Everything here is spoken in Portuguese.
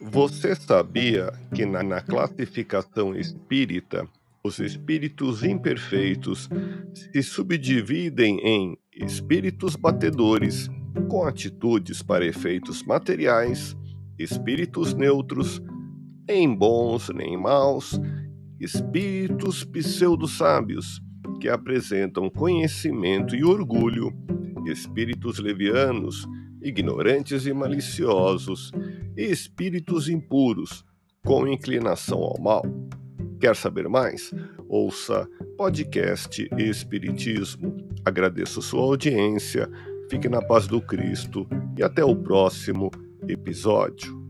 Você sabia que na, na, classificação espírita, os espíritos imperfeitos se subdividem em espíritos batedores, com atitudes para efeitos materiais, espíritos neutros, nem bons nem maus, espíritos pseudo-sábios, que apresentam conhecimento e orgulho, espíritos levianos, ignorantes e maliciosos, e espíritos impuros, com inclinação ao mal. Quer saber mais? Ouça podcast Espiritismo. Agradeço sua audiência, fique na paz do Cristo e até o próximo episódio.